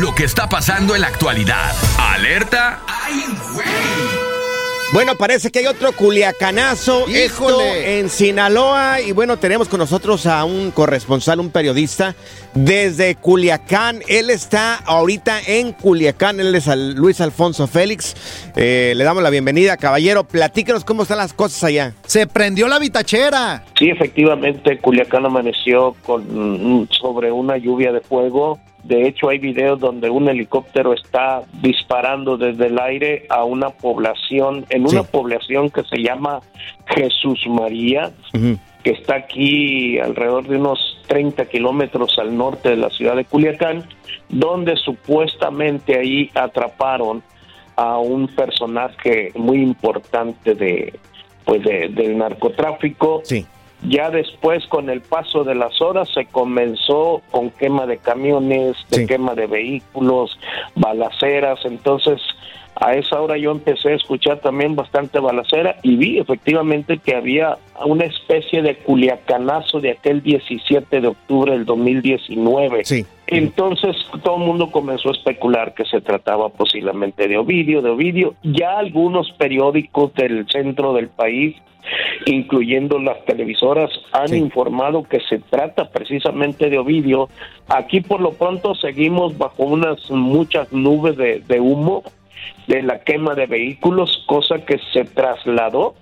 Lo que está pasando en la actualidad. Alerta, ¡ay, güey! Bueno, parece que hay otro culiacanazo. Esto Híjole. en Sinaloa. Y bueno, tenemos con nosotros a un corresponsal, un periodista desde Culiacán. Él está ahorita en Culiacán. Él es Luis Alfonso Félix. Eh, le damos la bienvenida, caballero. Platícanos cómo están las cosas allá. Se prendió la bitachera. Sí, efectivamente, Culiacán amaneció con mm, sobre una lluvia de fuego. De hecho, hay videos donde un helicóptero está disparando desde el aire a una población, en una población que se llama Jesús María, que está aquí alrededor de unos 30 kilómetros al norte de la ciudad de Culiacán, donde supuestamente ahí atraparon a un personaje muy importante de pues de- del narcotráfico. Sí. Ya después, con el paso de las horas, se comenzó con quema de camiones, de Sí. quema de vehículos, balaceras. Entonces, a esa hora yo empecé a escuchar también bastante balacera y vi efectivamente que había una especie de culiacanazo de aquel 17 de octubre del 2019. Sí. Entonces todo el mundo comenzó a especular que se trataba posiblemente de Ovidio, de Ovidio. Ya algunos periódicos del centro del país, incluyendo las televisoras, han Sí. informado que se trata precisamente de Ovidio. Aquí por lo pronto seguimos bajo unas muchas nubes de, de humo de la quema de vehículos, cosa que se trasladó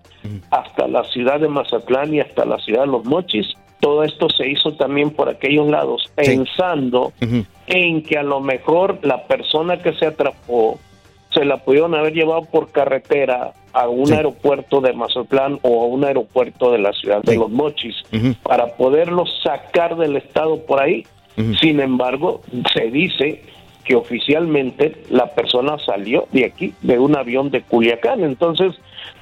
hasta la ciudad de Mazatlán y hasta la ciudad de Los Mochis. Todo esto se hizo también por aquellos lados, Sí. pensando en que a lo mejor la persona que se atrapó se la pudieron haber llevado por carretera a un Sí. aeropuerto de Mazatlán o a un aeropuerto de la ciudad de. Los Mochis para poderlo sacar del estado por ahí. Sin embargo, se dice que oficialmente la persona salió de aquí, de un avión de Culiacán. Entonces,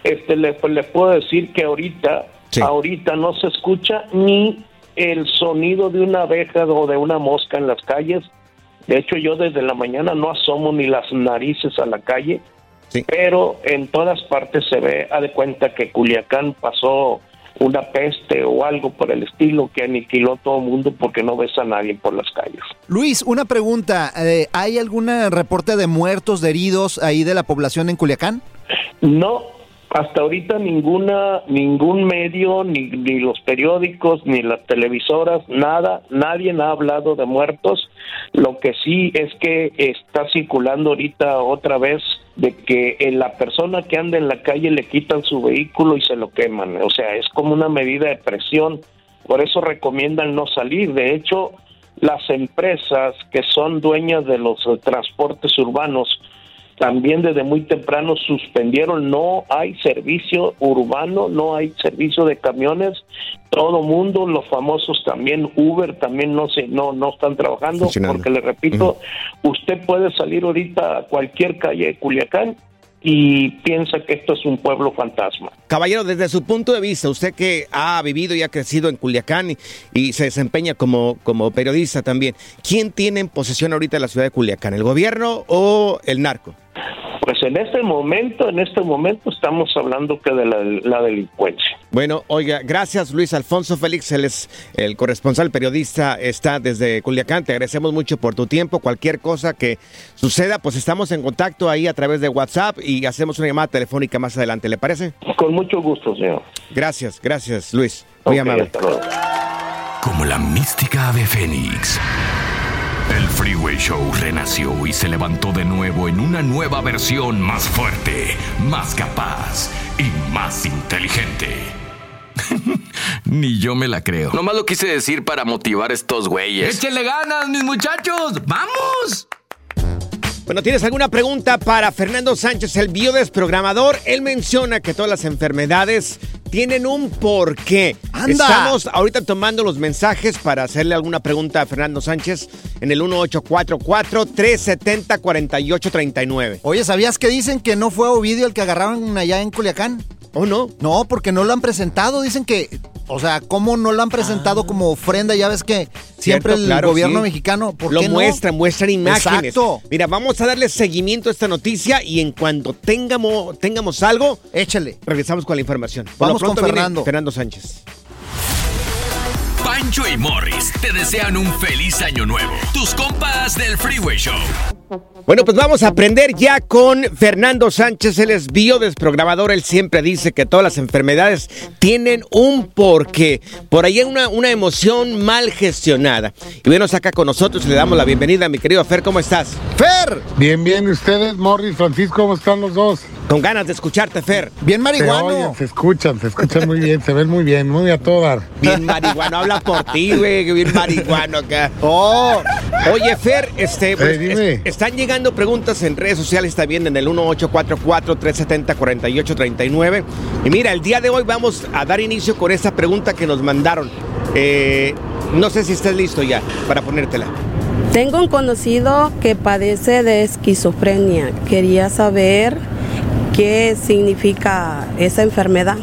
este le, les puedo decir que ahorita, Sí. ahorita no se escucha ni el sonido de una abeja o de una mosca en las calles. De hecho, yo desde la mañana no asomo ni las narices a la calle, Sí. pero en todas partes se ve, a de cuenta que Culiacán pasó una peste o algo por el estilo que aniquiló a todo el mundo porque no ves a nadie por las calles. Luis, una pregunta. eh, ¿Hay algún reporte de muertos, de heridos ahí de la población en Culiacán? No, hasta ahorita ninguna, ningún medio, ni, ni los periódicos, ni las televisoras, nada, nadie ha hablado de muertos. Lo que sí es que está circulando ahorita otra vez de que en la persona que anda en la calle le quitan su vehículo y se lo queman. O sea, es como una medida de presión. Por eso recomiendan no salir. De hecho, las empresas que son dueñas de los eh, transportes urbanos también desde muy temprano suspendieron, no hay servicio urbano, no hay servicio de camiones, todo mundo, los famosos también Uber también no se no no están trabajando porque le repito, usted puede salir ahorita a cualquier calle de Culiacán y piensa que esto es un pueblo fantasma. Caballero, desde su punto de vista, usted que ha vivido y ha crecido en Culiacán y, y se desempeña como, como periodista también, ¿quién tiene en posesión ahorita la ciudad de Culiacán? ¿El gobierno o el narco? Pues en este momento, en este momento estamos hablando que de la, la delincuencia. Bueno, oiga, gracias Luis Alfonso Félix, él es el corresponsal periodista, está desde Culiacán, te agradecemos mucho por tu tiempo, cualquier cosa que suceda, pues estamos en contacto ahí a través de WhatsApp y hacemos una llamada telefónica más adelante, ¿le parece? Con mucho gusto, señor. Gracias, gracias Luis, muy amable. hasta luego. Como la mística ave fénix. El Freeway Show renació y se levantó de nuevo en una nueva versión más fuerte, más capaz y más inteligente. Ni yo me la creo. Nomás lo quise decir para motivar a estos güeyes. ¡Échenle ganas, mis muchachos! ¡Vamos! Bueno, ¿tienes alguna pregunta para Fernando Sánchez, el biodesprogramador? Él menciona que todas las enfermedades tienen un porqué. ¡Anda! Estamos ahorita tomando los mensajes para hacerle alguna pregunta a Fernando Sánchez en el 1844-370-4839. Oye, ¿sabías que dicen que no fue Ovidio el que agarraron allá en Culiacán? ¿Oh, no? No, porque no lo han presentado. Dicen que, o sea, ¿cómo no lo han presentado como ofrenda? Ya ves que siempre Ah. Cierto, el claro, gobierno sí. mexicano, ¿por Lo qué no? muestran, muestran imágenes. Exacto. Mira, vamos a darle seguimiento a esta noticia y en cuanto tengamos, tengamos algo, Échale. regresamos con la información. Por Vamos con Fernando. Fernando Sánchez. Pancho y Morris te desean un feliz año nuevo. Tus compas del Freeway Show. Bueno, pues vamos a aprender ya con Fernando Sánchez, él es biodesprogramador, él siempre dice que todas las enfermedades tienen un porqué, por ahí hay una, una emoción mal gestionada. Y bueno, acá con nosotros y le damos la bienvenida, mi querido Fer, ¿cómo estás? ¡Fer! Bien, bien, ¿y ustedes, Morris, Francisco, cómo están los dos? Con ganas de escucharte, Fer. Bien Se marihuano. oyen, se escuchan, se escuchan muy bien, se ven muy bien, muy a todo dar. Bien marihuano, habla por ti, güey, que bien marihuano acá. Oh, Oye, Fer, este, pues, dime. es- están llegando preguntas en redes sociales también en el 1844-370-4839. Y mira, el día de hoy vamos a dar inicio con esta pregunta que nos mandaron. Eh, no sé si estás listo ya para ponértela. Tengo un conocido que padece de esquizofrenia. Quería saber qué significa esa enfermedad.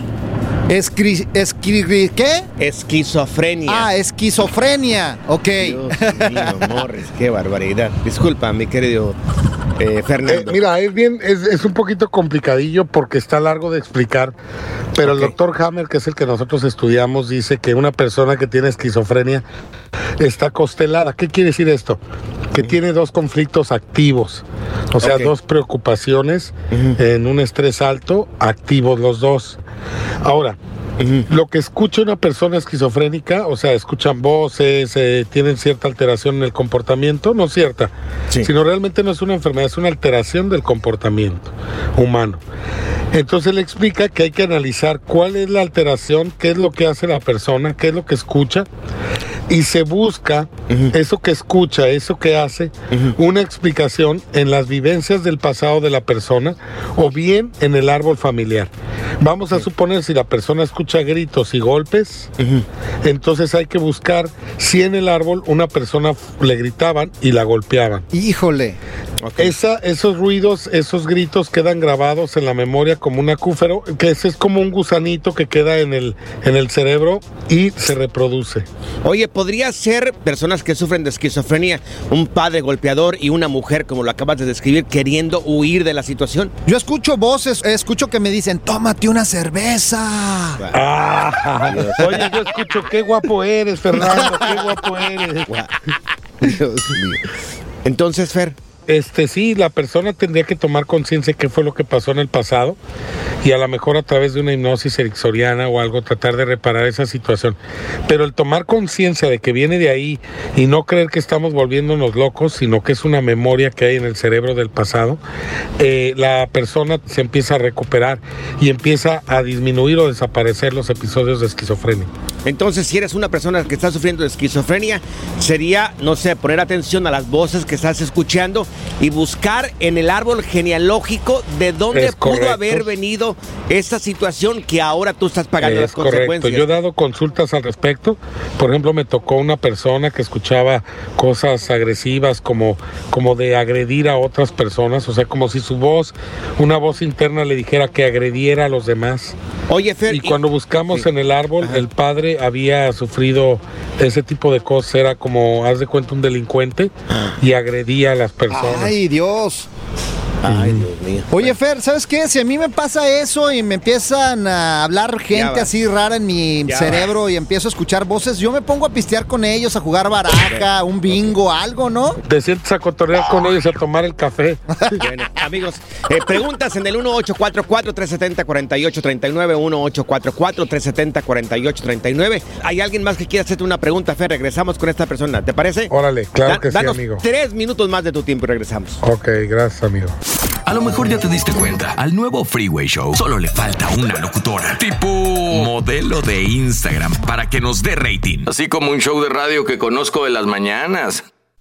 Escri, escri- ¿qué? Esquizofrenia. Ah, esquizofrenia. Ok. Dios mío, Morris, qué barbaridad. Disculpa, mi querido eh, Eh, mira, es bien, es, es un poquito complicadillo porque está largo de explicar, pero el doctor Hammer, que es el que nosotros estudiamos, dice que una persona que tiene esquizofrenia está constelada. ¿Qué quiere decir esto? Que tiene dos conflictos activos, o sea, dos preocupaciones en un estrés alto, activos los dos. Ahora, lo que escucha una persona esquizofrénica, o sea, escuchan voces, eh, tienen cierta alteración en el comportamiento, no cierta, Sí. sino realmente no es una enfermedad, es una alteración del comportamiento humano. Entonces le explica que hay que analizar cuál es la alteración, qué es lo que hace la persona, qué es lo que escucha, y se busca eso que escucha, eso que hace, una explicación en las vivencias del pasado de la persona o bien en el árbol familiar. Vamos a suponer si la persona escucha gritos y golpes, entonces hay que buscar si en el árbol una persona le gritaban y la golpeaban. Híjole. Esa, esos ruidos, esos gritos quedan grabados en la memoria como un acúfero, que ese es como un gusanito que queda en el, en el cerebro y se reproduce. Oye, ¿podría ser personas que sufren de esquizofrenia, un padre golpeador y una mujer, como lo acabas de describir, queriendo huir de la situación? Yo escucho voces, escucho que me dicen, tómate una cerveza. Ah, oye, yo escucho, qué guapo eres, Fernando, qué guapo eres. Dios mío. Entonces, Fer, Este sí, la persona tendría que tomar conciencia de qué fue lo que pasó en el pasado y a lo mejor a través de una hipnosis ericksoniana o algo tratar de reparar esa situación. Pero el tomar conciencia de que viene de ahí y no creer que estamos volviéndonos locos, sino que es una memoria que hay en el cerebro del pasado, eh, la persona se empieza a recuperar y empieza a disminuir o desaparecer los episodios de esquizofrenia. Entonces, si eres una persona que está sufriendo de esquizofrenia, sería, no sé, poner atención a las voces que estás escuchando y buscar en el árbol genealógico de dónde Es pudo correcto. haber venido esta situación que ahora tú estás pagando las Es correcto. consecuencias. Yo he dado consultas al respecto. Por ejemplo, me tocó una persona que escuchaba cosas agresivas como, como de agredir a otras personas, o sea, como si su voz, una voz interna le dijera que agrediera a los demás. Oye, Fer, y cuando buscamos en el árbol, el padre había sufrido ese tipo de cosas, era como, haz de cuenta, un delincuente y agredía a las personas. Ay, Dios. Ay, Dios mío. Oye, Fer, ¿sabes qué? Si a mí me pasa eso y me empiezan a hablar gente así rara en mi Ya cerebro y empiezo a escuchar voces, yo me pongo a pistear con ellos, a jugar baraja, un bingo, algo, ¿no? Te sientes a cotorrear con ellos, a tomar el café. Bueno, amigos, eh, preguntas en el 1844-370-4839, 1844-370-4839. ¿Hay alguien más que quiera hacerte una pregunta, Fer? Regresamos con esta persona, ¿te parece? Órale, claro que sí, danos amigo. tres minutos más de tu tiempo y regresamos. Ok, gracias, amigo. A lo mejor ya te diste cuenta, al nuevo Freeway Show solo le falta una locutora, tipo modelo de Instagram, para que nos dé rating. Así como un show de radio que conozco de las mañanas.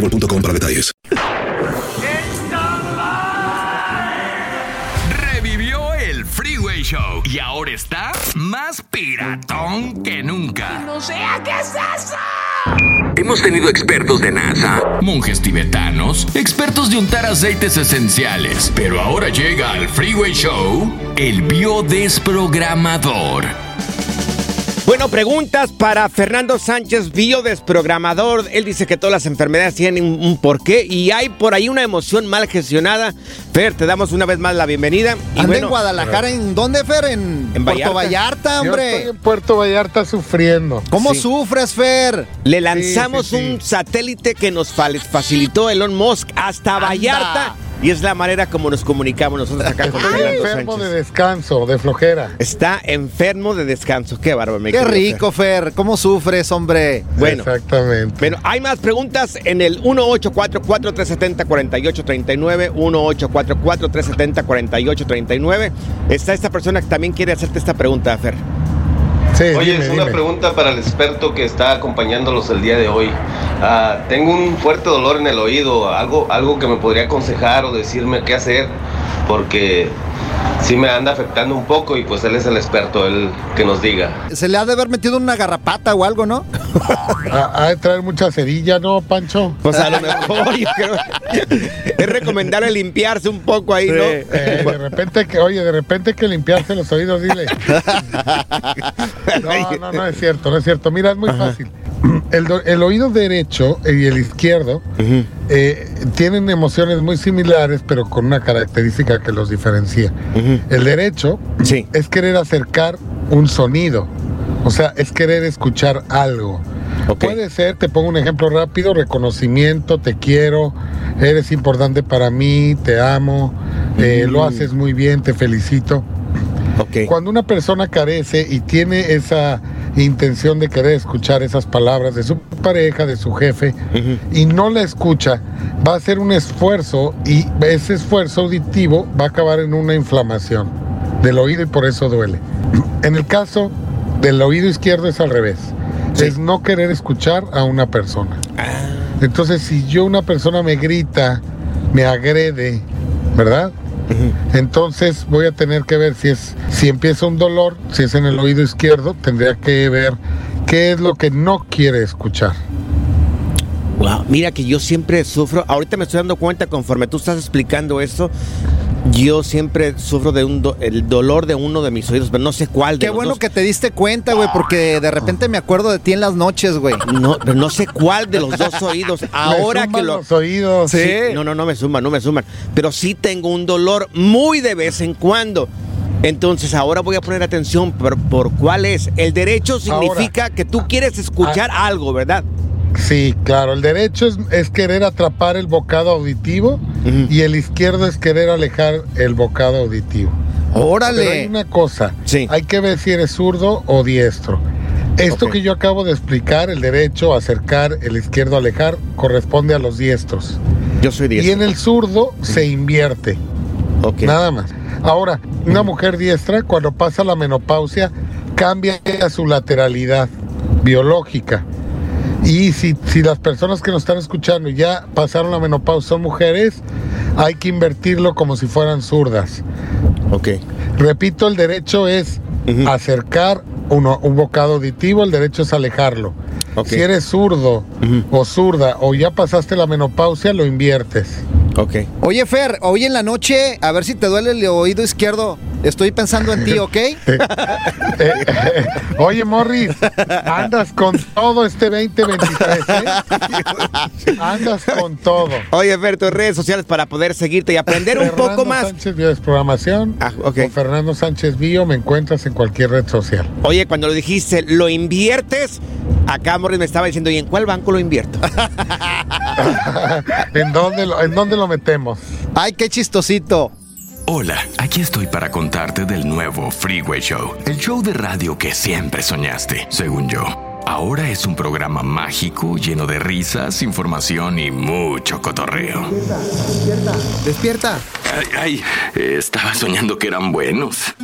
boostmobile.com para detalles. Revivió el Freeway Show y ahora está más piratón que nunca. No sea qué es eso. Hemos tenido expertos de NASA, monjes tibetanos, expertos de untar aceites esenciales, pero ahora llega al Freeway Show el biodesprogramador. Bueno, preguntas para Fernando Sánchez, biodesprogramador. Él dice que todas las enfermedades tienen un, porqué y hay por ahí una emoción mal gestionada. Fer, te damos una vez más la bienvenida. Y Anda bueno, en Guadalajara, ¿en dónde, Fer? En, En Puerto Vallarta. Vallarta, Yo hombre. estoy en Puerto Vallarta sufriendo. ¿Cómo Sí. sufres, Fer? Le lanzamos Sí, sí, sí. un satélite que nos fa- facilitó Elon Musk hasta Vallarta y es la manera como nos comunicamos nosotros acá con Estoy Fernando enfermo Sánchez. de descanso, de flojera. Está enfermo de descanso. Qué bárbaro, mi Qué rico, Fer. ¿Cómo sufres, hombre? Bueno. Exactamente. Bueno, hay más preguntas en el 1844-370-4839, 1844-370-4839. Está esta persona que también quiere hacerte esta pregunta, Fer. Sí, Oye, dime, es una dime. pregunta para el experto que está acompañándolos el día de hoy. Ah, tengo un fuerte dolor en el oído, algo, algo que me podría aconsejar o decirme qué hacer, porque sí me anda afectando un poco y pues él es el experto, él que nos diga. Se le ha de haber metido una garrapata o algo, ¿no? Ha de traer mucha cerilla, ¿no, Pancho? Pues a lo mejor yo creo es recomendable limpiarse un poco ahí, ¿no? Eh, de repente que, oye, de repente que limpiarse los oídos, dile. No, no, no es cierto, no es cierto. Mira, es muy fácil. El, el oído derecho y el izquierdo eh, tienen emociones muy similares, pero con una característica que los diferencia. El derecho es querer acercar un sonido, o sea, es querer escuchar algo. Puede ser, te pongo un ejemplo rápido, reconocimiento, te quiero, eres importante para mí, te amo, eh, lo haces muy bien, te felicito. Cuando una persona carece y tiene esa intención de querer escuchar esas palabras de su pareja, de su jefe, y no la escucha, va a hacer un esfuerzo y ese esfuerzo auditivo va a acabar en una inflamación del oído y por eso duele. En el caso del oído izquierdo es al revés, es no querer escuchar a una persona. Entonces, si yo una persona me grita, me agrede, ¿verdad? Entonces voy a tener que ver si es si empieza un dolor, si es en el oído izquierdo, tendría que ver qué es lo que no quiere escuchar. Wow, mira que yo siempre sufro, ahorita me estoy dando cuenta conforme tú estás explicando esto, yo siempre sufro de un do- el dolor de uno de mis oídos, pero no sé cuál de Qué bueno dos. que te diste cuenta, güey, porque de repente me acuerdo de ti en las noches, güey. No, pero no sé cuál de los dos oídos. Ahora que lo los oídos. Sí. No, no, no me suman, no me suman. Pero sí tengo un dolor muy de vez en cuando. Entonces ahora voy a poner atención por, por cuál es. El derecho significa que tú quieres escuchar algo, ¿verdad? Sí, claro, el derecho es, es querer atrapar el bocado auditivo y el izquierdo es querer alejar el bocado auditivo. Órale. Pero hay una cosa, hay que ver si eres zurdo o diestro. Esto que yo acabo de explicar, el derecho, acercar, el izquierdo, alejar, corresponde a los diestros. Yo soy Y diestro. en el zurdo se invierte. Nada más. Ahora, una mujer diestra, cuando pasa la menopausia, cambia a su lateralidad biológica. Y si, si las personas que nos están escuchando ya pasaron la menopausia son mujeres, hay que invertirlo como si fueran zurdas. Ok. Repito, el derecho es acercar uno- un bocado auditivo, el derecho es alejarlo. Si eres zurdo o zurda o ya pasaste la menopausia, lo inviertes. Ok. Oye, Fer, hoy en la noche, a ver si te duele el oído izquierdo. Estoy pensando en ti, ¿ok? Oye, Morris, andas con todo este 2023, ¿eh? Andas con todo. Oye, Fer, tus redes sociales para poder seguirte y aprender un Fernando poco más. Ah, Sánchez Bio Desprogramación. Con Fernando Sánchez Bio me encuentras en cualquier red social. Oye, cuando lo dijiste, lo inviertes, acá Morris me estaba diciendo, ¿y en cuál banco lo invierto? ¿En dónde, lo, ¿En dónde lo metemos? Ay, qué chistosito. Hola, aquí estoy para contarte del nuevo Freeway Show, el show de radio que siempre soñaste, según yo. Ahora es un programa mágico lleno de risas, información y mucho cotorreo. Despierta. Ay, ay, estaba soñando que eran buenos.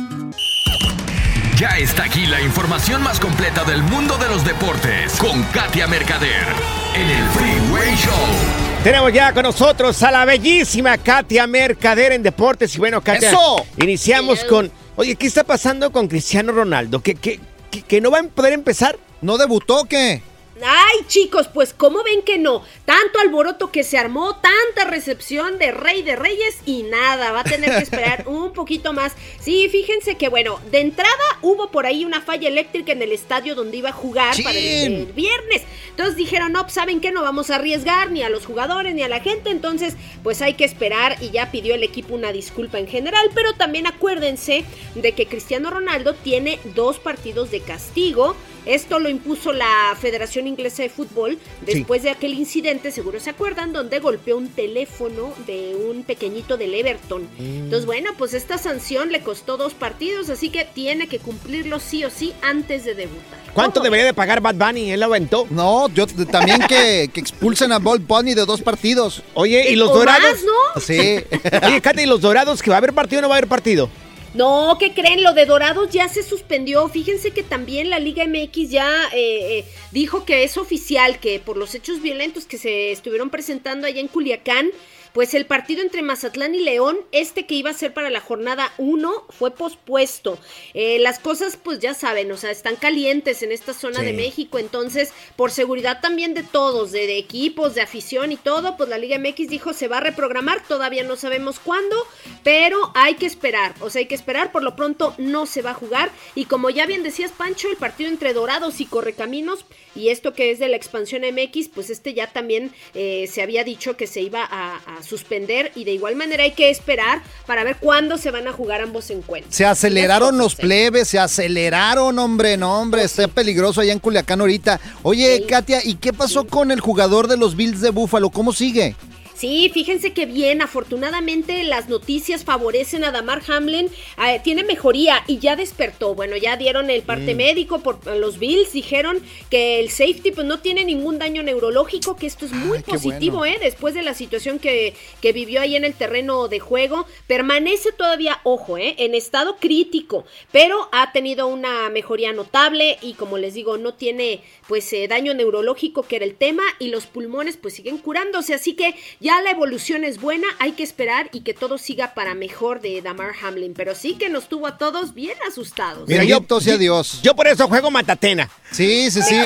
Ya está aquí la información más completa del mundo de los deportes con Katia Mercader en el Freeway Show. Tenemos ya con nosotros a la bellísima Katia Mercader en Deportes. Y bueno, Katia, ¡Eso! iniciamos con... Oye, ¿qué está pasando con Cristiano Ronaldo? ¿Que, que, que, que no va a poder empezar? ¿No debutó qué? Ay, chicos, pues ¿cómo ven que no? Tanto alboroto que se armó, tanta recepción de Rey de Reyes y nada, va a tener que esperar un poquito más. Sí, fíjense que bueno, de entrada hubo por ahí una falla eléctrica en el estadio donde iba a jugar para el, viernes. Entonces dijeron, no, pues, ¿saben qué? No vamos a arriesgar ni a los jugadores ni a la gente, entonces pues hay que esperar y ya pidió el equipo una disculpa en general, pero también acuérdense de que Cristiano Ronaldo tiene dos partidos de castigo. Esto lo impuso la Federación Inglesa de Fútbol después de aquel incidente, seguro se acuerdan, donde golpeó un teléfono de un pequeñito del Everton. Entonces, bueno, pues esta sanción le costó dos partidos, así que tiene que cumplirlo sí o sí antes de debutar. ¿Cuánto debería de pagar Bad Bunny? Él lo aventó. No, yo también que, que expulsen a Bolt Bunny de dos partidos. Oye, ¿y los O dorados? más, ¿no? Sí. Oye, Katia, ¿y los dorados? ¿Que va a haber partido o no va a haber partido? No, ¿qué creen? Lo de Dorados ya se suspendió. Fíjense que también la Liga MX ya eh, eh, dijo que es oficial que por los hechos violentos que se estuvieron presentando allá en Culiacán, pues el partido entre Mazatlán y León, este que iba a ser para la jornada 1, fue pospuesto. Eh, las cosas, pues ya saben, o sea, están calientes en esta zona Sí. de México, entonces, por seguridad también de todos, de, de equipos, de afición y todo, pues la Liga MX dijo se va a reprogramar, todavía no sabemos cuándo, pero hay que esperar, o sea, hay que esperar, por lo pronto no se va a jugar, y como ya bien decías, Pancho, el partido entre Dorados y Correcaminos, y esto que es de la expansión MX, pues este ya también eh, se había dicho que se iba a, a suspender, y de igual manera hay que esperar para ver cuándo se van a jugar ambos encuentros. Se aceleraron los plebes, se aceleraron, hombre, no, hombre, está peligroso allá en Culiacán ahorita. Oye, Katia, ¿y qué pasó con el jugador de los Bills de Búfalo? ¿Cómo sigue? Sí, fíjense que bien, afortunadamente las noticias favorecen a Damar Hamlin, eh, tiene mejoría y ya despertó. Bueno, ya dieron el parte Mm. médico por los Bills, dijeron que el safety pues no tiene ningún daño neurológico, que esto es muy positivo, bueno. ¿eh? Después de la situación que, que vivió ahí en el terreno de juego, permanece todavía, ojo, ¿eh? En estado crítico, pero ha tenido una mejoría notable y como les digo, no tiene pues eh, daño neurológico que era el tema y los pulmones pues siguen curándose, así que ya la evolución es buena, hay que esperar y que todo siga para mejor de Damar Hamlin, pero sí que nos tuvo a todos bien asustados. Mira, yo, sea Dios. Yo por eso juego Matatena. Sí, sí, sí.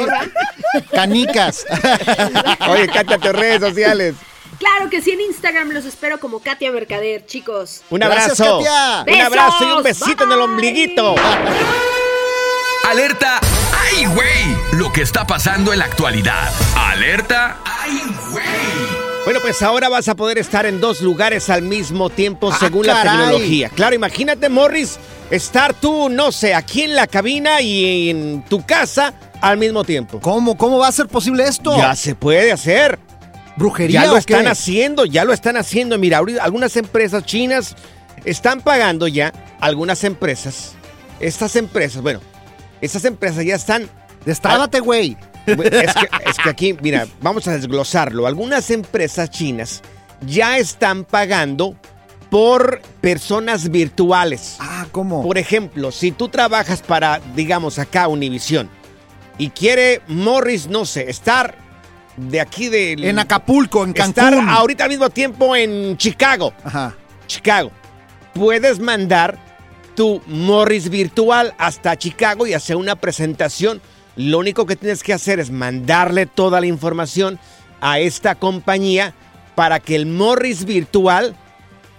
Canicas. Oye, cállate redes sociales. Claro que sí, en Instagram los espero como Katia Mercader, chicos. Un abrazo. Un abrazo y un besito en el ombliguito. Alerta, ¡ay, güey! Lo que está pasando en la actualidad. Alerta, ¡ay, güey! Bueno, pues ahora vas a poder estar en dos lugares al mismo tiempo Ah, según la tecnología. Claro, imagínate, Morris, estar tú, no sé, aquí en la cabina y en tu casa al mismo tiempo. ¿Cómo? ¿Cómo va a ser posible esto? Ya se puede hacer. ¿Brujería Ya lo o están qué? haciendo, ya lo están haciendo. Mira, algunas empresas chinas están pagando ya, algunas empresas, estas empresas, bueno, estas empresas ya están... Destrábate, güey. Es que, es que aquí, mira, vamos a desglosarlo. Algunas empresas chinas ya están pagando por personas virtuales. Ah, ¿cómo? Por ejemplo, si tú trabajas para, digamos, acá Univisión y quiere Morris, no sé, estar de aquí de... En Acapulco, en Cancún. Estar ahorita al mismo tiempo en Chicago. Ajá. Chicago. Puedes mandar tu Morris virtual hasta Chicago y hacer una presentación. Lo único que tienes que hacer es mandarle toda la información a esta compañía para que el Morris virtual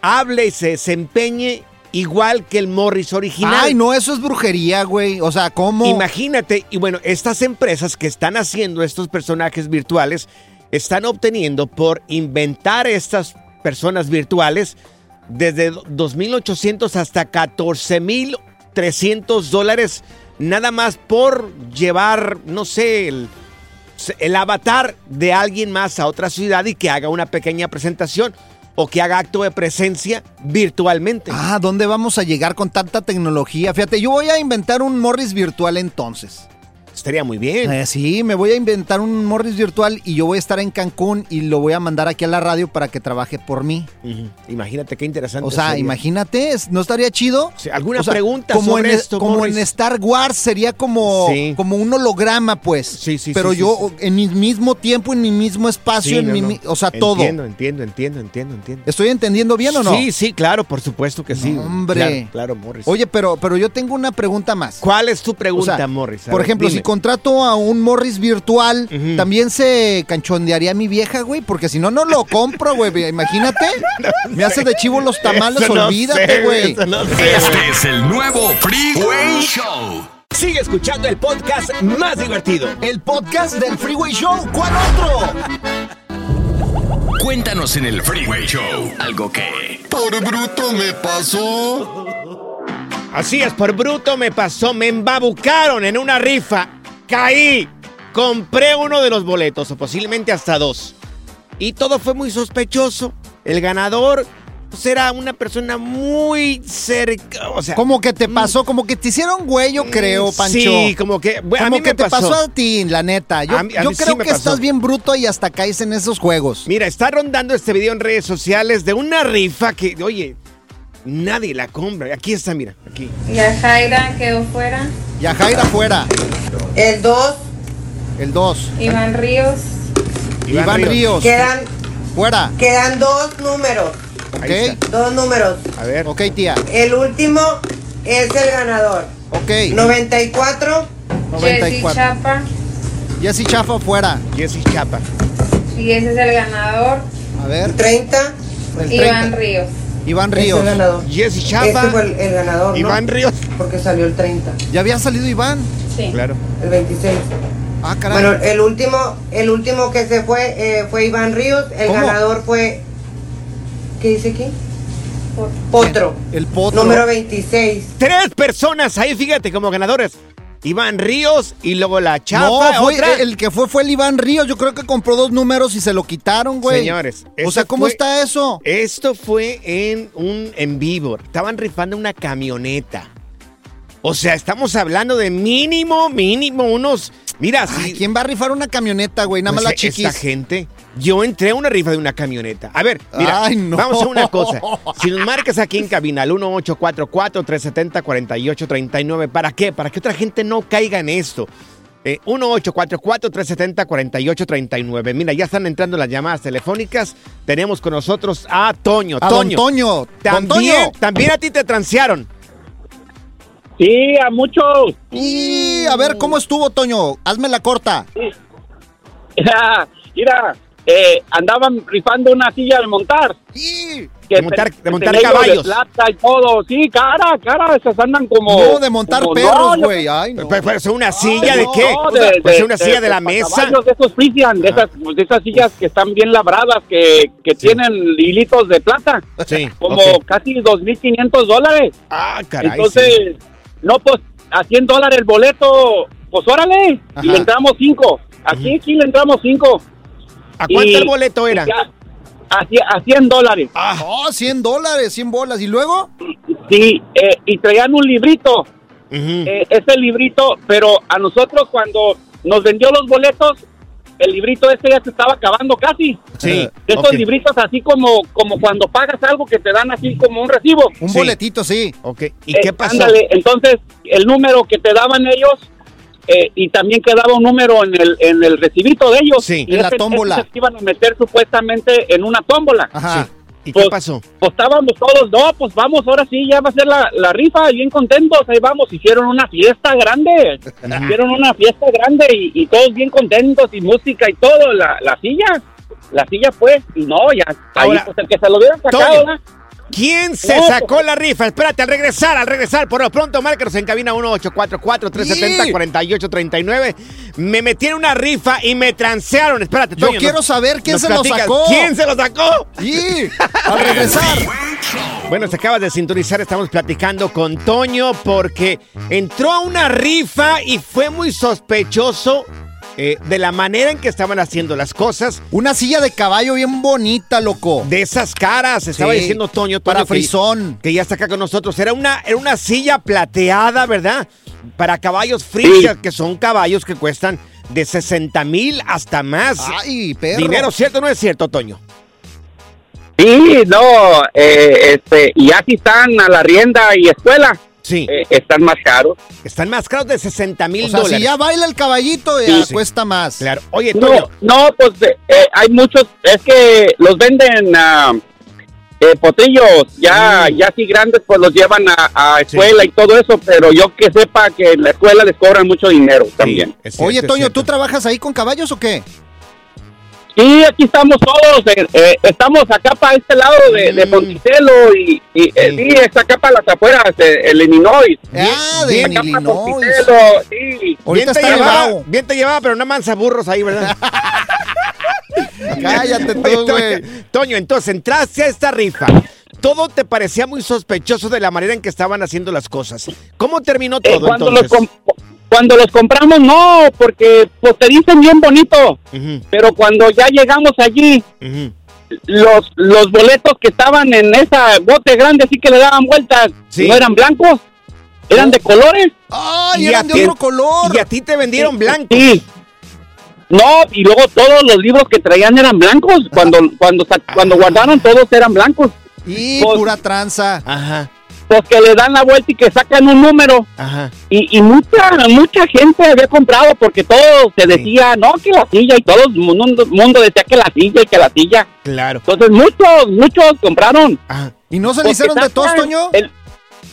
hable y se desempeñe igual que el Morris original. Ay, no, eso es brujería, güey. O sea, ¿cómo? Imagínate, y bueno, estas empresas que están haciendo estos personajes virtuales están obteniendo por inventar estas personas virtuales desde 2.800 hasta 14.300 dólares nada más por llevar, no sé, el, el avatar de alguien más a otra ciudad y que haga una pequeña presentación o que haga acto de presencia virtualmente. Ah, ¿dónde vamos a llegar con tanta tecnología? Fíjate, yo voy a inventar un Morris virtual entonces. Estaría muy bien. Eh, sí, me voy a inventar un Morris virtual y yo voy a estar en Cancún y lo voy a mandar aquí a la radio para que trabaje por mí. Imagínate qué interesante. O sea, sería. imagínate, ¿es- ¿no estaría chido? Sí, ¿Alguna O sea, pregunta como sobre en, esto, Como Morris? en Star Wars sería como, Sí. como un holograma, pues. Sí, sí, Pero sí, yo en mi mismo tiempo, en mi mismo espacio, en no, mi, no. o sea, todo. Entiendo, entiendo, entiendo, entiendo, entiendo. ¿Estoy entendiendo bien o no? Sí, sí, claro, por supuesto que sí. Hombre. Claro, claro, Morris. Oye, pero, pero yo tengo una pregunta más. ¿Cuál es tu pregunta, O sea, Morris? A Por ver, ejemplo, dime. si contrato a un Morris virtual, ¿también se canchondearía mi vieja, güey? Porque si no, no lo compro, güey. Imagínate. me hace de chivo los tamales, Eso no olvídate, sé, güey. eso no sé. Este es el nuevo Freeway Show. Sigue escuchando el podcast más divertido. El podcast del Freeway Show. ¿Cuál otro? Cuéntanos en el Freeway Show algo que... Por bruto me pasó. Así es, por bruto me pasó, me embabucaron en una rifa, caí, compré uno de los boletos, o posiblemente hasta dos. Y todo fue muy sospechoso. El ganador pues, era una persona muy cerca, o sea... Como que te pasó, como que te hicieron güey, yo creo, Pancho. Sí, como que... bueno, a como mí que me te pasó. pasó a ti, la neta. Yo, A mí- a yo mí sí creo que pasó. estás bien bruto y hasta caes en esos juegos. Mira, está rondando este video en redes sociales de una rifa que, oye, nadie la compra. Aquí está, mira, aquí. Yajaira quedó fuera. Yajaira fuera. El 2. El 2. Iván Ríos. Iván, Ríos. Quedan, Fuera. quedan dos números. Ok. Dos números. A ver. Ok, tía. El último es el ganador. Ok. 94. Jessy 94. Chapa. Jessy Chafa fuera. Jessy Chapa. Y ese es el ganador. A ver. 30. El Iván 30. Ríos. Iván Ese Ríos. es el ganador. Jessy Este fue el, el ganador, ¿no? Iván Ríos. Porque salió el 30. ¿Ya había salido Iván? Sí. Claro. El 26. Ah, caray. Bueno, el último, el último que se fue eh, fue Iván Ríos. El ¿Cómo? ganador fue. ¿Qué dice aquí? Potro. El potro. Número 26. Tres personas ahí, fíjate, como ganadores. Iván Ríos y luego la chapa. No, fue- otra. el que fue fue el Iván Ríos. Yo creo que compró dos números y se lo quitaron, güey. Señores, O sea, ¿cómo fue- está eso? Esto fue en un en vivo. Estaban rifando una camioneta. O sea, estamos hablando de mínimo, mínimo unos. Mira, Ay, si, ¿Quién va a rifar una camioneta, güey? Nada más pues, la chiquis. Esta gente. Yo entré a una rifa de una camioneta. A ver, mira, Ay, no. vamos a una cosa. Si nos marcas aquí en cabina al 1844-370-4839, ¿para qué? Para que otra gente no caiga en esto. Eh, 1844-370-4839. Mira, ya están entrando las llamadas telefónicas. Tenemos con nosotros a Toño. A don Toño. Don También, Toño. también a ti te transearon. Sí, a muchos. Y a ver, ¿cómo estuvo, Toño? Hazme la corta. Mira, eh, andaban rifando una silla de montar. De montar- de montar caballos. De plata y todo. Sí, cara, cara, esas andan como... No, de montar como- perros, no, güey. Ay, no. Pero, pero es una silla de no, qué? Pues, de, pues una de- silla de, la de mesa. caballos, de esos Frisian, de esas, de esas sillas que están bien labradas, que, que tienen hilitos de plata. Sí, Como ok. casi 2.500 dólares. Ah, caray. Entonces, no, pues, a 100 dólares el boleto, pues órale. Ajá. Y le entramos 5. Aquí, aquí le entramos 5. ¿A cuánto el boleto era? A, cien- a 100 dólares. Oh, 100 dólares, 100 bolas. ¿Y luego? Sí, eh, y traían un librito. Eh, ese librito, pero a nosotros cuando nos vendió los boletos, el librito este ya se estaba acabando casi. Sí, De esos ok. libritos así como, como cuando pagas algo que te dan así como un recibo. Un boletito, sí. Ok, ¿y Eh, qué pasó? ándale, entonces el número que te daban ellos eh, y también quedaba un número en el, en el recibito de ellos. Sí, Y en la tómbola. ese se iban a meter supuestamente en una tómbola. Ajá. Sí. ¿Y Pues- qué pasó? Pues estábamos todos, no, pues vamos, ahora sí, ya va a ser la, la rifa, bien contentos, ahí vamos, hicieron una fiesta grande, hicieron una fiesta grande y, y todos bien contentos y música y todo, la, la silla, la silla pues, y no, ya, ahí Ahora, pues el que se lo hubieran sacado. ¿Quién se No, sacó la rifa? Espérate, al regresar, al regresar, por lo pronto, márcanos en cabina 1844-370-4839. Me metí en una rifa y me transearon. Espérate, Yo Toño. quiero nos- saber quién nos se lo platicas. sacó. ¿Quién se lo sacó? Sí, al regresar. Bueno, se acabas de sintonizar, estamos platicando con Toño porque entró a una rifa y fue muy sospechoso eh, de la manera en que estaban haciendo las cosas. Una silla de caballo bien bonita, loco. De esas caras, estaba Sí, diciendo Toño, Toño para frisón. Que, ya está acá con nosotros. Era una, era una silla plateada, ¿verdad? Para caballos frisias, que son caballos que cuestan de 60 mil hasta más. Ay, perro. Dinero, ¿cierto o no es cierto, Toño? Sí, no, eh, este, y así están a la rienda y escuela, Sí. eh, están más caros. Están más caros de 60 mil O sea, dólares. si ya baila el caballito, ya Sí. cuesta más. Claro. Oye, Toño. No, no, pues eh, eh, hay muchos, es que los venden ah, eh, potrillos, ya, Mm. ya así grandes, pues los llevan a, a escuela y todo eso, pero yo que sepa que en la escuela les cobran mucho dinero también. Cierto, Oye, Toño. ¿tú trabajas ahí con caballos o qué? Sí, aquí estamos todos, eh, eh, estamos acá para este lado de, de Mm. Monticello y, y, eh, sí, es acá para las afueras, eh, el Illinois. Ah, de Acá Illinois. Sí. Bien te, está llevaba, bien te llevaba, pero no mansa burros ahí, ¿verdad? Cállate tú, güey. Toño, Toño, entonces entraste a esta rifa. Todo te parecía muy sospechoso de la manera en que estaban haciendo las cosas. ¿Cómo terminó Eh, todo cuando, los entonces? com- cuando los compramos, no, porque pues te dicen bien bonito, pero cuando ya llegamos allí, los, los boletos que estaban en esa bote grande, así que le daban vueltas, Sí. no eran blancos, eran de colores. ¡Ay, Y eran de ti- otro color! Y a ti te vendieron blanco. Sí. No, y luego todos los libros que traían eran blancos. Cuando cuando cuando guardaron todos eran blancos. Y Pues- pura tranza. Ajá, Pues que le dan la vuelta y que sacan un número. ajá. Y, y mucha mucha gente había comprado porque todo se decía, no, que la silla y todo el mundo, mundo decía que la silla y que la silla. Claro. Entonces muchos, muchos compraron. Ajá, ¿Y no se le hicieron de sacan Toño? el-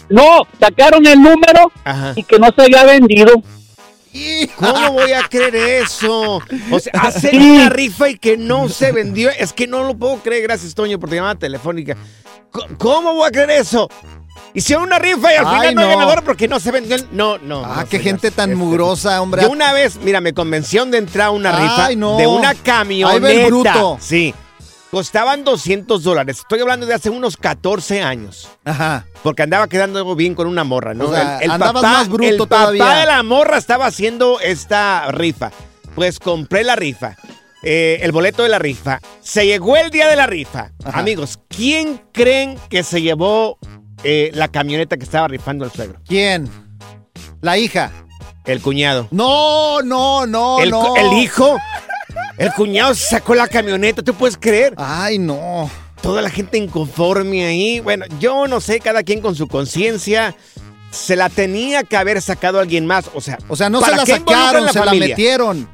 no, sacaron el número ajá. y que no se había vendido. ¿Cómo voy a creer eso? O sea, hacer Sí. una rifa y que no se vendió. Es que no lo puedo creer. Gracias, Toño, por tu llamada telefónica. ¿Cómo voy a creer eso? Hicieron una rifa y al Ay, final no, no. ganador porque no se vendió. el- No, no. Ah, no, qué gente tan Este, mugrosa, hombre. Yo una vez, mira, me convenció de entrar a una rifa Ay, no. de una el camioneta. bruto. Sí. Costaban 200 dólares. Estoy hablando de hace unos 14 años. Ajá. Porque andaba quedando bien con una morra, ¿no? O sea, andabas más bruto el papá todavía. de la morra estaba haciendo esta rifa. Pues compré la rifa. eh, el boleto de la rifa. Se llegó el día de la rifa. Ajá. Amigos, ¿quién creen que se llevó eh, la camioneta que estaba rifando el suegro? ¿Quién? La hija. El cuñado. No, no, no, el, no. el hijo. El cuñado sacó la camioneta, ¿tú puedes creer? Ay, no. Toda la gente inconforme ahí. Bueno, yo no sé, cada quien con su conciencia. Se la tenía que haber sacado alguien más. O sea, O sea, no se ¿para la sacaron, se la metieron.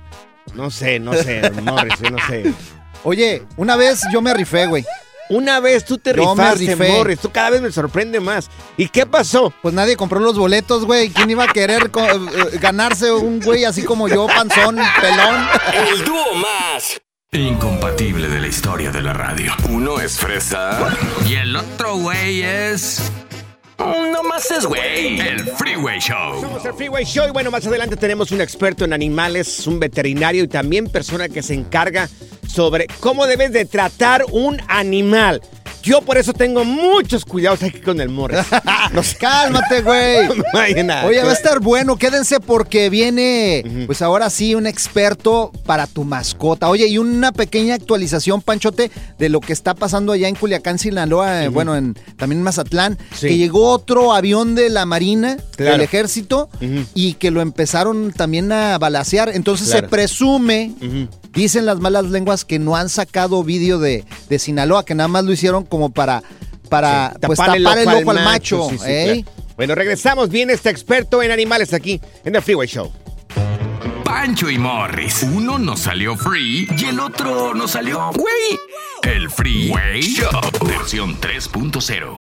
No sé, no sé, Morris, no sé. Oye, una vez yo me rifé, güey. Una vez tú te Yo me rifaste, rifé. Morris. Tú cada vez me sorprende más. ¿Y qué pasó? Pues nadie compró los boletos, güey. ¿Quién iba a querer co- eh, ganarse un güey así como yo, panzón, pelón? El dúo más incompatible de la historia de la radio. Uno es fresa y el otro güey es... No más es güey. El Freeway Show. Somos el Freeway Show y bueno, más adelante tenemos un experto en animales, un veterinario y también persona que se encarga sobre cómo debes de tratar un animal. Yo por eso tengo muchos cuidados aquí con el Morris. No sé. Cálmate, güey. No hay nada. Oye, va a estar bueno, quédense porque viene, pues ahora sí, un experto para tu mascota. Oye, y una pequeña actualización, Panchote, de lo que está pasando allá en Culiacán, Sinaloa, eh, bueno, en, también en Mazatlán, Sí. que llegó otro avión de la Marina, Claro. del Ejército, y que lo empezaron también a balasear. Entonces Claro. se presume, dicen las malas lenguas, que no han sacado vídeo de, de Sinaloa, que nada más lo hicieron como para, para pues, tapar el ojo al macho. sí, sí, ¿eh? claro. Bueno, regresamos. Viene este experto en animales aquí en el Freeway Show. Pancho y Morris. Uno nos salió free y el otro nos salió güey. El Freeway Show. Versión 3.0.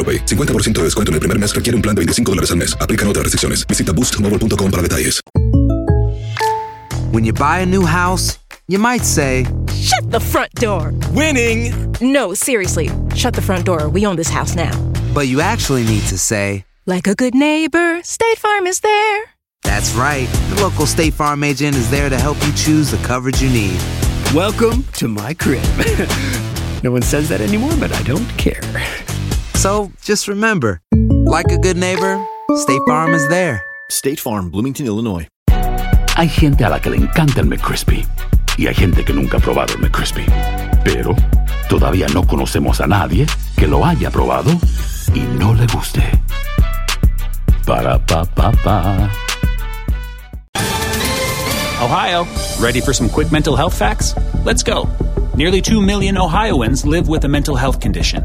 AroPay. 50% de descuento en el primer mes requiere un plan de 25 dólares al mes. Aplican otras restricciones. Visita boostmobile.com para detalles. When you buy a new house, you might say, Shut the front door. Winning. No, seriously. Shut the front door. We own this house now. but you actually need to say, Like a good neighbor, State Farm is there. That's right. The local State Farm agent is there to help you choose the coverage you need. Welcome to my crib. no one says that anymore, but I don't care. So just remember, like a good neighbor, State Farm is there. State Farm, Bloomington, Illinois. Hay gente a la que le encanta el McCrispy y hay gente que nunca ha probado el McCrispy. Pero todavía no conocemos a nadie que lo haya probado y no le guste. Para pa pa pa. Ohio, ready for some quick mental health facts? Let's go. Nearly 2 million Ohioans live with a mental health condition.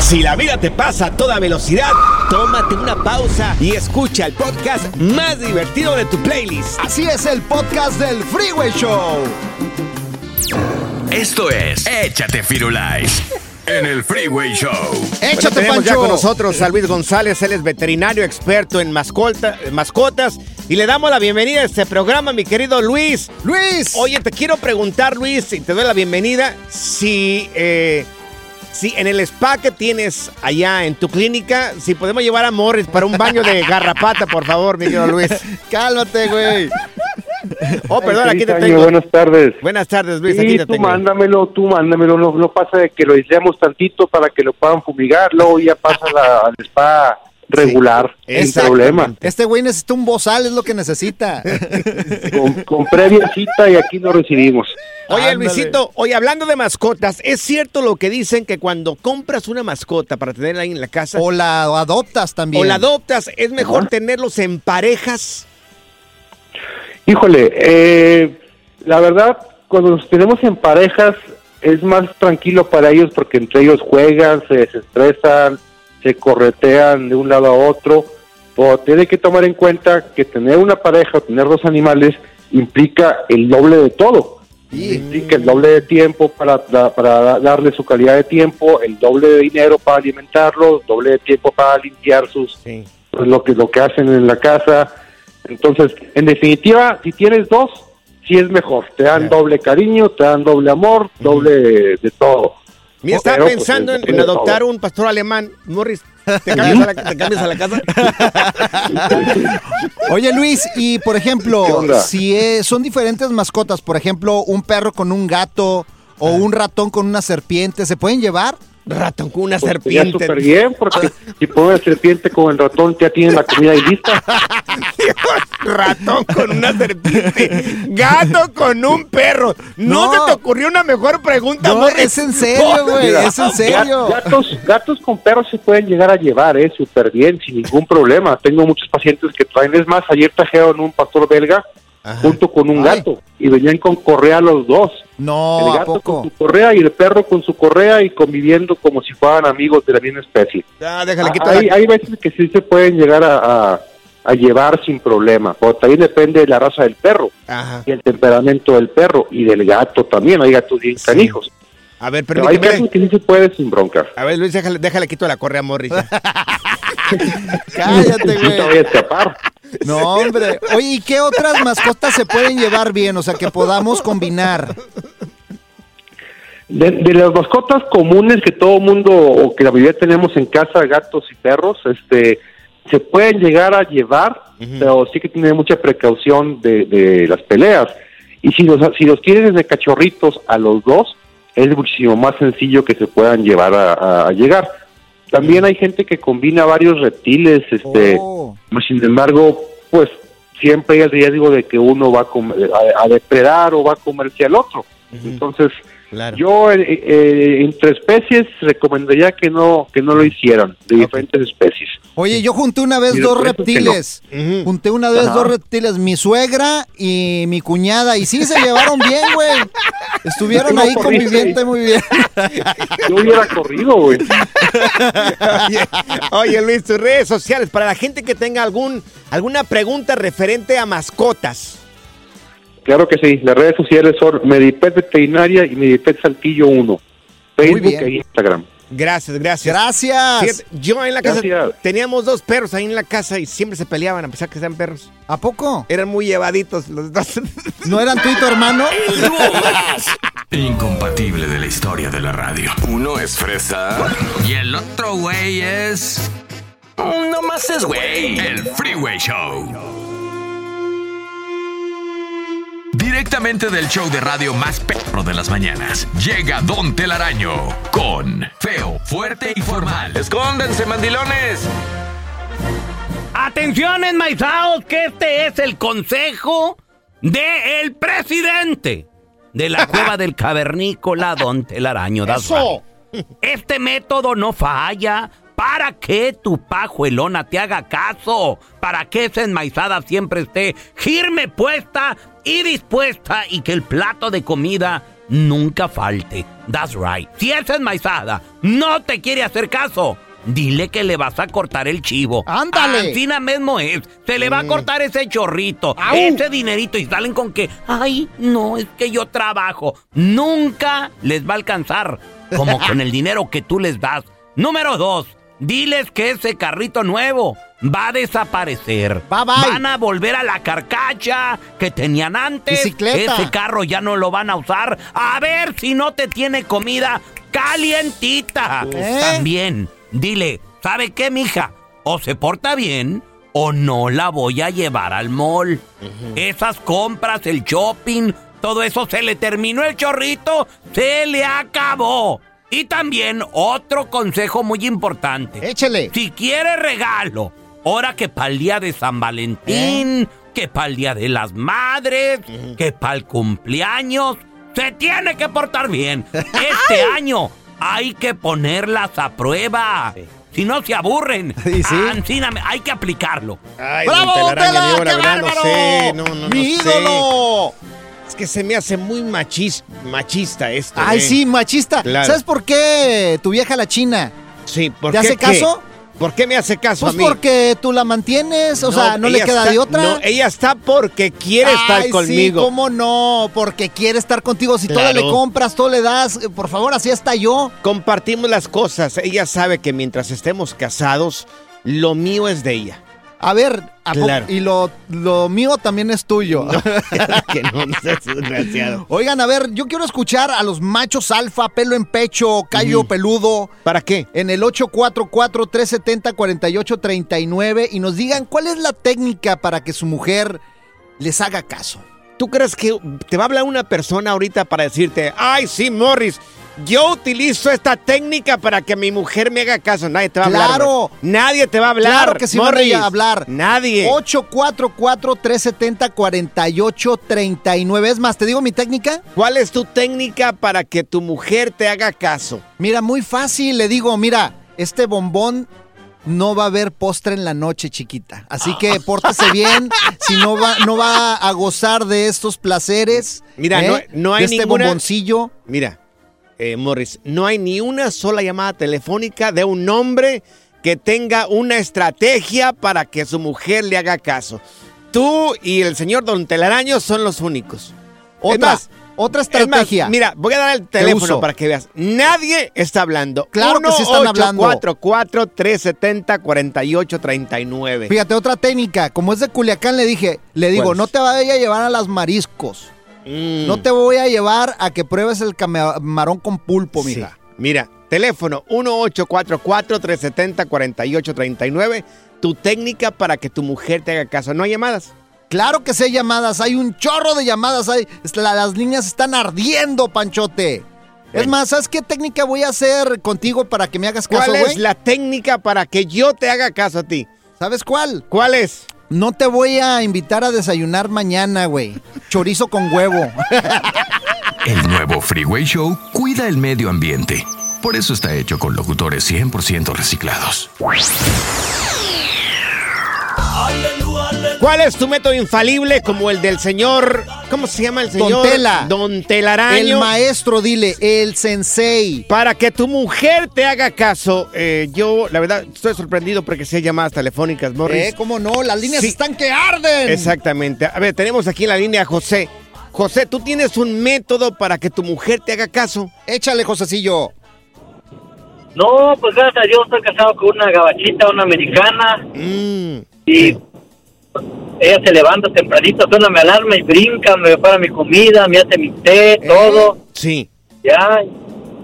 Si la vida te pasa a toda velocidad, tómate una pausa y escucha el podcast más divertido de tu playlist. Así es el podcast del Freeway Show. Esto es Échate Firulais en el Freeway Show. Bueno, tenemos ya con nosotros a Luis González, él es veterinario experto en mascota- mascotas. Y le damos la bienvenida a este programa, mi querido Luis. Luis. Oye, te quiero preguntar, Luis, y te doy la bienvenida, si, eh, si en el spa que tienes allá en tu clínica, si podemos llevar a Morris para un baño de garrapata, por favor, mi querido Luis. Cálmate, güey. Oh, perdón, aquí te tengo. Buenas tardes. Buenas tardes, Luis, Sí, aquí te tú tengo. mándamelo, tú mándamelo. No, no pasa de que lo aislemos tantito para que lo puedan fumigar, luego ya pasa la, al spa regular, sin problema. Este güey necesita un bozal, es lo que necesita. Con, con previa cita y aquí lo recibimos. Oye, Ándale. Luisito, oye, hablando de mascotas, ¿es cierto lo que dicen que cuando compras una mascota para tenerla ahí en la casa O la adoptas también. o la adoptas, es mejor tenerlos en parejas? Híjole, eh, la verdad, cuando nos tenemos en parejas es más tranquilo para ellos porque entre ellos juegan, se desestresan, se corretean de un lado a otro. Pero tiene que tomar en cuenta que tener una pareja, tener dos animales, implica el doble de todo. Implica el doble de tiempo para, para darle su calidad de tiempo, el doble de dinero para alimentarlos, doble de tiempo para limpiar sus pues, lo que lo que hacen en la casa. Entonces, en definitiva, si tienes dos, sí es mejor. Te dan doble cariño, te dan doble amor, doble de todo. Mira, estaba Pero, pues, pensando en, adoptar todo. un pastor alemán. Morris, ¿te cambias, a la, te cambias a la casa? Oye, Luis, y por ¿Qué ejemplo, si son diferentes mascotas, por ejemplo, un perro con un gato o un ratón con una serpiente, ¿se pueden llevar? Ratón con una Pues, serpiente. súper bien, porque si pones serpiente con el ratón, ya tienen la comida ahí lista. Ratón con una serpiente. Gato con un perro. ¿No, No. se te ocurrió una mejor pregunta, No, es en serio, güey, es en serio. ga- Gatos, gatos con perros se pueden llegar a llevar, eh, súper bien, sin ningún problema. Tengo muchos pacientes que traen, es más, ayer trajeron un pastor belga junto con un Ay. gato y venían con correa los dos. No, el ¿a gato poco? con su correa y el perro con su correa y conviviendo como si fueran amigos de la misma especie. Ah, déjale, Ah, hay, hay veces que sí se pueden llegar a, a- a llevar sin problema, pero también depende de la raza del perro Ajá. y el temperamento del perro y del gato también. Hay gatos bien canijos. A ver, Pero hay casos que sí se puede sin bronca. A ver, Luis, déjale, déjale quito la correa a Morris. Cállate, No te güey. voy a escapar. No, hombre. Oye, ¿y qué otras mascotas se pueden llevar bien? O sea, que podamos combinar. De, de las mascotas comunes que todo mundo o que la mayoría tenemos en casa, gatos y perros, este, se pueden llegar a llevar, pero sí que tiene mucha precaución de, de las peleas. Y si los, si los tienes desde cachorritos a los dos, es muchísimo más sencillo que se puedan llevar a llegar. También hay gente que combina varios reptiles, este, Oh. pues, sin embargo, pues siempre hay el riesgo de que uno va a, com- a- a depredar o va a comerse al otro. Entonces, yo eh, eh, entre especies recomendaría que no que no lo hicieran de diferentes especies. Oye, yo junté una vez Y dos reptiles. Junté una vez Ajá. dos reptiles, mi suegra y mi cuñada. Y sí, se llevaron bien, güey. Estuvieron ahí conviviendo muy bien. Yo hubiera corrido, güey. Oye, oye, Luis, tus redes sociales para la gente que tenga algún alguna pregunta referente a mascotas. Claro que sí. Las redes sociales son Medipet Veterinaria y Medipet Saltillo 1. Facebook e Instagram. Gracias, gracias. Gracias. Fíjate, yo en la casa Gracias. teníamos dos perros ahí en la casa y siempre se peleaban a pesar que sean perros. ¿A poco? Eran muy llevaditos los dos. ¿No eran tú y tu hermano? Incompatible de la historia de la radio. Uno es fresa. Y el otro güey es. No más es güey. El Freeway Show. Directamente del show de radio más perro de las mañanas, llega Don Telaraño con Feo, Fuerte y Formal. Escóndanse, mandilones. Atención, enmaizados, que este es el consejo del el presidente de la cueva del cavernícola Don Telaraño. Eso. Este método no falla. Para que tu pajuelona te haga caso. Para que esa enmaizada siempre esté firme puesta y dispuesta y que el plato de comida nunca falte. That's right. Si esa enmaizada no te quiere hacer caso, dile que le vas a cortar el chivo. ¡Ándale! Encina mismo es. Se le va a cortar ese chorrito, ¡Au! ese dinerito y salen con que, ay, no, es que yo trabajo. Nunca les va a alcanzar, como con el dinero que tú les das. Número dos, diles que ese carrito nuevo va a desaparecer. Bye, bye. Van a volver a la carcacha que tenían antes. Bicicleta. Ese carro ya no lo van a usar. A ver si no te tiene comida calientita. ¿Eh? También, dile, ¿sabe qué, mija? O se porta bien o no la voy a llevar al mall. Esas compras, el shopping, todo eso se le terminó el chorrito, se le acabó. Y también otro consejo muy importante. Échele. Si quiere regalo, ahora que para el día de San Valentín, que para el día de las madres, que para el cumpleaños, se tiene que portar bien. Este año hay que ponerlas a prueba. Si no se aburren, Sí, hay que aplicarlo. Ay, no sé, no, no, ¡Mi no sé. Es que se me hace muy machis- machista esto. Ay, ¿eh? sí, machista. Claro. ¿Sabes por qué tu vieja la china? Sí, ¿por ¿Te qué hace qué? caso? ¿Por qué me hace caso Pues a mí? porque tú la mantienes, o sea, no le queda está- de otra. No, ella está porque quiere estar conmigo. Sí, cómo no, porque quiere estar contigo. Si todo le compras, todo le das, eh, por favor, así está yo. Compartimos las cosas. Ella sabe que mientras estemos casados, lo mío es de ella. A ver, ¿a Claro. y lo, lo mío también es tuyo. que no, no seas desgraciado. Oigan, a ver, yo quiero escuchar a los machos alfa, pelo en pecho, callo peludo. ¿Para qué? En el 844-370-4839 y nos digan cuál es la técnica para que su mujer les haga caso. ¿Tú crees que te va a hablar una persona ahorita para decirte, ay, sí, Morris, yo utilizo esta técnica para que mi mujer me haga caso? Nadie te va a hablar. ¡Claro! bro. Nadie te va a hablar. Claro que sí van a Morris. hablar. Nadie. 844-370-4839. Es más, ¿te digo mi técnica? ¿Cuál es tu técnica para que tu mujer te haga caso? Mira, muy fácil. Le digo, mira, este bombón no va a haber postre en la noche, chiquita. Así que pórtese bien. si no va, no va a gozar de estos placeres. Mira, ¿eh? no, no hay de este ninguna... bomboncillo. Mira, eh, Morris, no hay ni una sola llamada telefónica de un hombre que tenga una estrategia para que su mujer le haga caso. Tú y el señor Don Telaraño son los únicos. Otra, más, otra más, estrategia. mira, voy a dar el teléfono para que veas. Nadie está hablando. Claro que sí están hablando. 1-844-370-4839. Fíjate, otra técnica. Como es de Culiacán, le dije, le digo, no te vaya a llevar a las mariscos. Mm. No te voy a llevar a que pruebes el camarón con pulpo, Sí. mija. Mira, teléfono 1-844-370-4839. Tu técnica para que tu mujer te haga caso. No hay llamadas. Claro que sí hay llamadas, hay un chorro de llamadas, hay, las líneas están ardiendo, Panchote. Es más, ¿sabes qué técnica voy a hacer contigo para que me hagas caso, ¿Cuál es la técnica para que yo te haga caso a ti? ¿Sabes cuál? ¿Cuál es? No te voy a invitar a desayunar mañana, güey. Chorizo con huevo. El nuevo Freeway Show cuida el medio ambiente. Por eso está hecho con locutores 100% reciclados. ¿Cuál es tu método infalible como el del señor... ¿Cómo se llama el señor? Don Tela. Don Telaraño. El maestro, dile, el sensei. Para que tu mujer te haga caso, eh, yo la verdad estoy sorprendido porque sí hay llamadas telefónicas, Morris. ¿Eh? ¿Cómo no? Las líneas Sí. están que arden. Exactamente. A ver, tenemos aquí en la línea a José. José, ¿tú tienes un método para que tu mujer te haga caso? Échale, Josecillo. No, pues gracias a Dios estoy casado con una gabachita, una americana. Mm. Y ella se levanta tempranito, suena mi alarma y brinca, me prepara mi comida, me hace mi té, todo. Sí. Ya.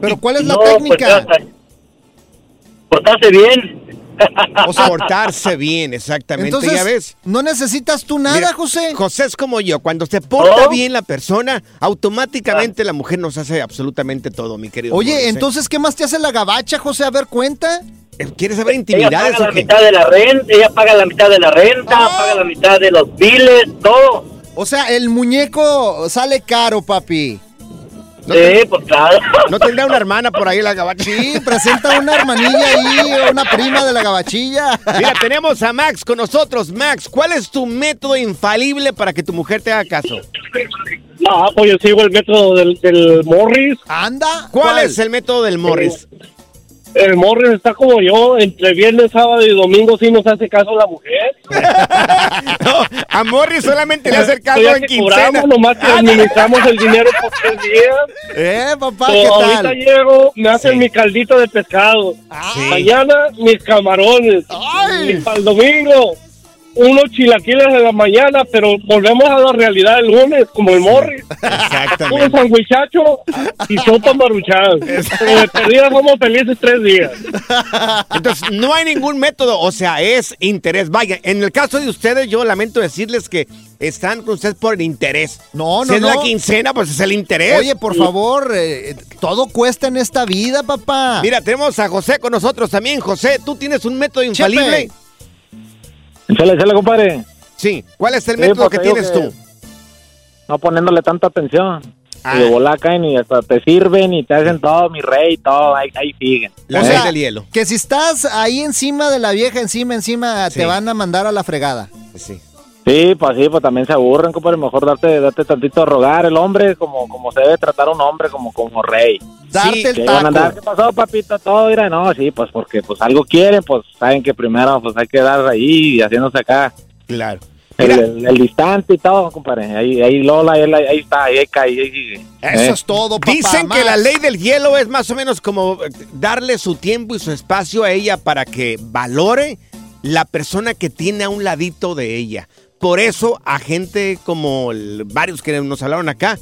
Pero ¿cuál es la No, pues, técnica? gracias. Portarse bien. O sea, portarse bien, exactamente. Entonces, ya ves. no necesitas tú nada, Mira, José. José es como yo. Cuando se porta ¿No? bien la persona, automáticamente la mujer nos hace absolutamente todo, mi querido. Oye, entonces, ¿qué más te hace la gabacha, José? A ver, cuenta. Eh, ¿Quieres saber Ella intimidades paga o la qué? mitad de la renta, ella paga la mitad de la renta, Ah. paga la mitad de los biles, todo. O sea, el muñeco sale caro, papi. Sí, pues claro. ¿No tendrá una hermana por ahí la gabacha? Sí, presenta una hermanilla ahí, una prima de la gabachilla. Mira, tenemos a Max con nosotros. Max, ¿cuál es tu método infalible para que tu mujer te haga caso? No, pues yo sigo el método del, del Morris. ¿Anda? ¿Cuál, es el método del Morris? El Morris está como yo, entre viernes, sábado y domingo sí nos hace caso la mujer. A Morris solamente le hace caso en quincena. cobramos, nomás que administramos el dinero por tres días. Eh, papá, So, ¿qué ahorita tal? llego, me hacen mi caldito de pescado. Mañana mis camarones. Y para el domingo, unos chilaquiles de la mañana, pero volvemos a la realidad el lunes, como el Morris. Un sandwichacho y sopa maruchan. De perdida somos felices tres días. Entonces, no hay ningún método, o sea, es interés. Vaya, en el caso de ustedes, yo lamento decirles que están con ustedes por el interés. No, Si no, es la no. quincena, pues es el interés. Oye, por favor, eh, todo cuesta en esta vida, papá. Mira, tenemos a José con nosotros también. José, ¿tú tienes un método infalible? Échale, échale, compadre. Sí. ¿Cuál es el Sí, método pues, que tienes que- tú? No poniéndole tanta atención. Ah. Y de bola caen y hasta te sirven y te hacen todo, mi rey, todo, ahí, ahí siguen. O sea, Que si estás ahí encima de la vieja, encima, encima, Sí. te van a mandar a la fregada. Sí. Sí, pues sí, pues también se aburren, compadre. Mejor darte, darte tantito a rogar el hombre como, como se debe tratar a un hombre, como, como rey. Darte el Que van a andar, ¿Qué pasó, papito? Todo, mira, no, sí, pues porque pues algo quieren, pues saben que primero pues hay que dar ahí y haciéndose acá. Claro. El, el- el distante y todo, compadre. Ahí, ahí Lola, ahí, ahí está, ahí cae, ahí. Eso ¿Eh? es todo, papá. Dicen que la ley del hielo es más o menos como eh, darle su tiempo y su espacio a ella para que valore la persona que tiene a un ladito de ella. Por eso a gente como varios que nos hablaron acá,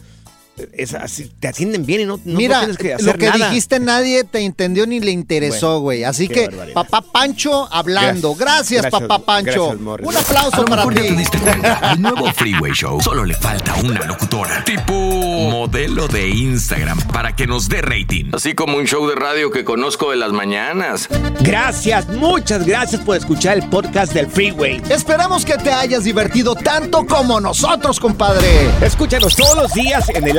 es así, te atienden bien y no, no Mira, tienes que lo hacer que nada. dijiste nadie te entendió ni le interesó, Bueno, güey. Así que, barbaridad. papá Pancho hablando. Gracias, Gracias, papá Pancho. gracias. Un aplauso A lo para ti. te diste cuenta, al nuevo Freeway Show solo le falta una locutora. Tipo modelo de Instagram para que nos dé rating. Así como un show de radio que conozco de las mañanas. Gracias, muchas gracias por escuchar el podcast del Freeway. Esperamos que te hayas divertido tanto como nosotros, compadre. Escúchanos todos los días en el